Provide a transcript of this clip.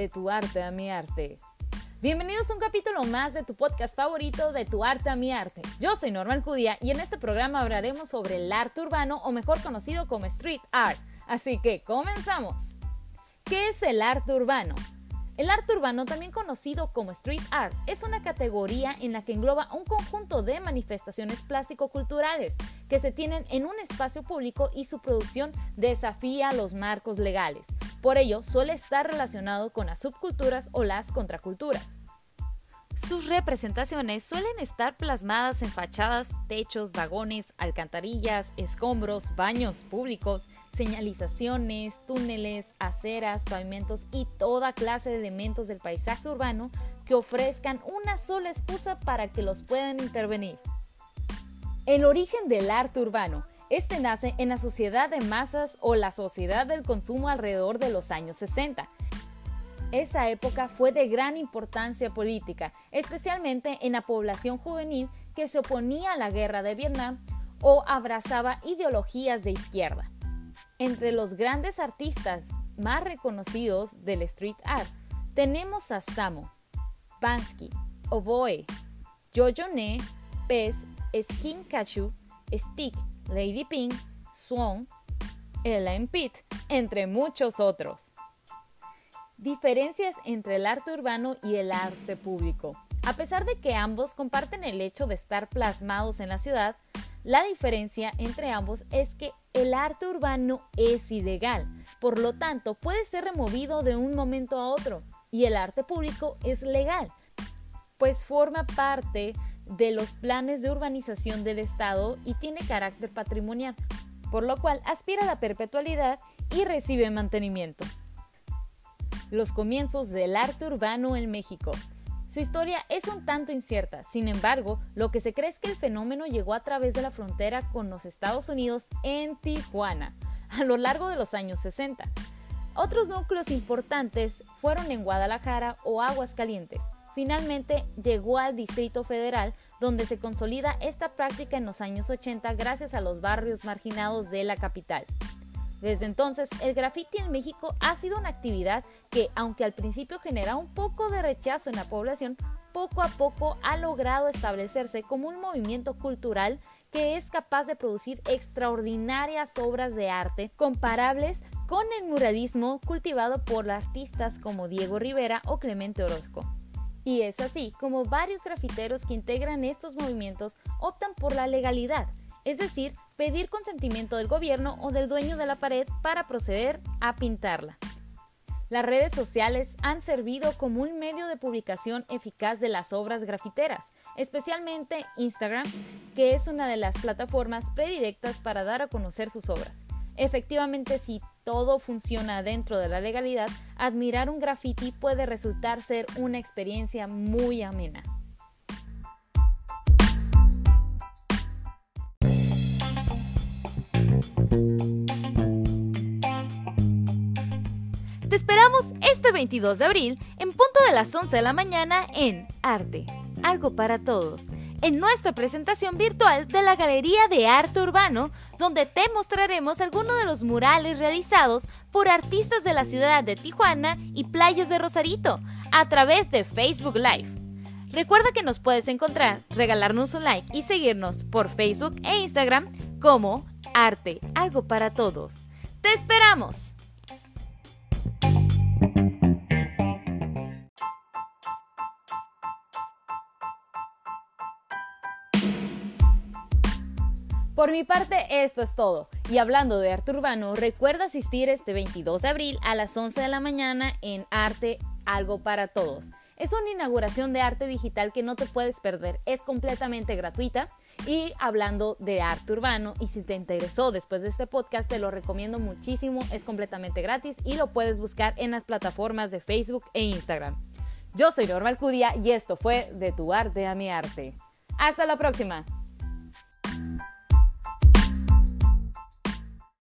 de tu arte a mi arte. Bienvenidos a un capítulo más de tu podcast favorito de tu arte a mi arte. Yo soy Norma Cudia y en este programa hablaremos sobre el arte urbano o mejor conocido como street art. Así que comenzamos. ¿Qué es el arte urbano? El arte urbano, también conocido como street art, es una categoría en la que engloba un conjunto de manifestaciones plástico-culturales que se tienen en un espacio público y su producción desafía los marcos legales. Por ello, suele estar relacionado con las subculturas o las contraculturas. Sus representaciones suelen estar plasmadas en fachadas, techos, vagones, alcantarillas, escombros, baños públicos, señalizaciones, túneles, aceras, pavimentos y toda clase de elementos del paisaje urbano que ofrezcan una sola excusa para que los puedan intervenir. El origen del arte urbano. Este nace en la sociedad de masas o la sociedad del consumo alrededor de los años 60 esa época fue de gran importancia política, especialmente en la población juvenil que se oponía a la guerra de Vietnam o abrazaba ideologías de izquierda. Entre los grandes artistas más reconocidos del street art tenemos a Bansky, Oboe, Jojo Ne, Pez, Skin Kachu, Stick, Lady Pink, Swan, Ellen Pitt, entre muchos otros. Diferencias entre el arte urbano y el arte público. A pesar de que ambos comparten el hecho de estar plasmados en la ciudad, la diferencia entre ambos es que el arte urbano es ilegal, por lo tanto puede ser removido de un momento a otro, y el arte público es legal, pues forma parte de los planes de urbanización del Estado y tiene carácter patrimonial, por lo cual aspira a la perpetualidad y recibe mantenimiento los comienzos del arte urbano en México. Su historia es un tanto incierta, sin embargo, lo que se cree es que el fenómeno llegó a través de la frontera con los Estados Unidos en Tijuana, a lo largo de los años 60. Otros núcleos importantes fueron en Guadalajara o Aguascalientes. Finalmente llegó al Distrito Federal, donde se consolida esta práctica en los años 80 gracias a los barrios marginados de la capital. Desde entonces, el graffiti en México ha sido una actividad que, aunque al principio genera un poco de rechazo en la población, poco a poco ha logrado establecerse como un movimiento cultural que es capaz de producir extraordinarias obras de arte comparables con el muralismo cultivado por artistas como Diego Rivera o Clemente Orozco. Y es así como varios grafiteros que integran estos movimientos optan por la legalidad, es decir, pedir consentimiento del gobierno o del dueño de la pared para proceder a pintarla. Las redes sociales han servido como un medio de publicación eficaz de las obras grafiteras, especialmente Instagram, que es una de las plataformas predirectas para dar a conocer sus obras. Efectivamente, si todo funciona dentro de la legalidad, admirar un graffiti puede resultar ser una experiencia muy amena. Te esperamos este 22 de abril en punto de las 11 de la mañana en Arte, algo para todos, en nuestra presentación virtual de la Galería de Arte Urbano, donde te mostraremos algunos de los murales realizados por artistas de la ciudad de Tijuana y playas de Rosarito a través de Facebook Live. Recuerda que nos puedes encontrar, regalarnos un like y seguirnos por Facebook e Instagram como Arte, algo para todos. ¡Te esperamos! Por mi parte, esto es todo. Y hablando de arte urbano, recuerda asistir este 22 de abril a las 11 de la mañana en Arte Algo para Todos. Es una inauguración de arte digital que no te puedes perder. Es completamente gratuita. Y hablando de arte urbano, y si te interesó después de este podcast, te lo recomiendo muchísimo. Es completamente gratis y lo puedes buscar en las plataformas de Facebook e Instagram. Yo soy Norma Alcudia y esto fue De tu arte a mi arte. Hasta la próxima.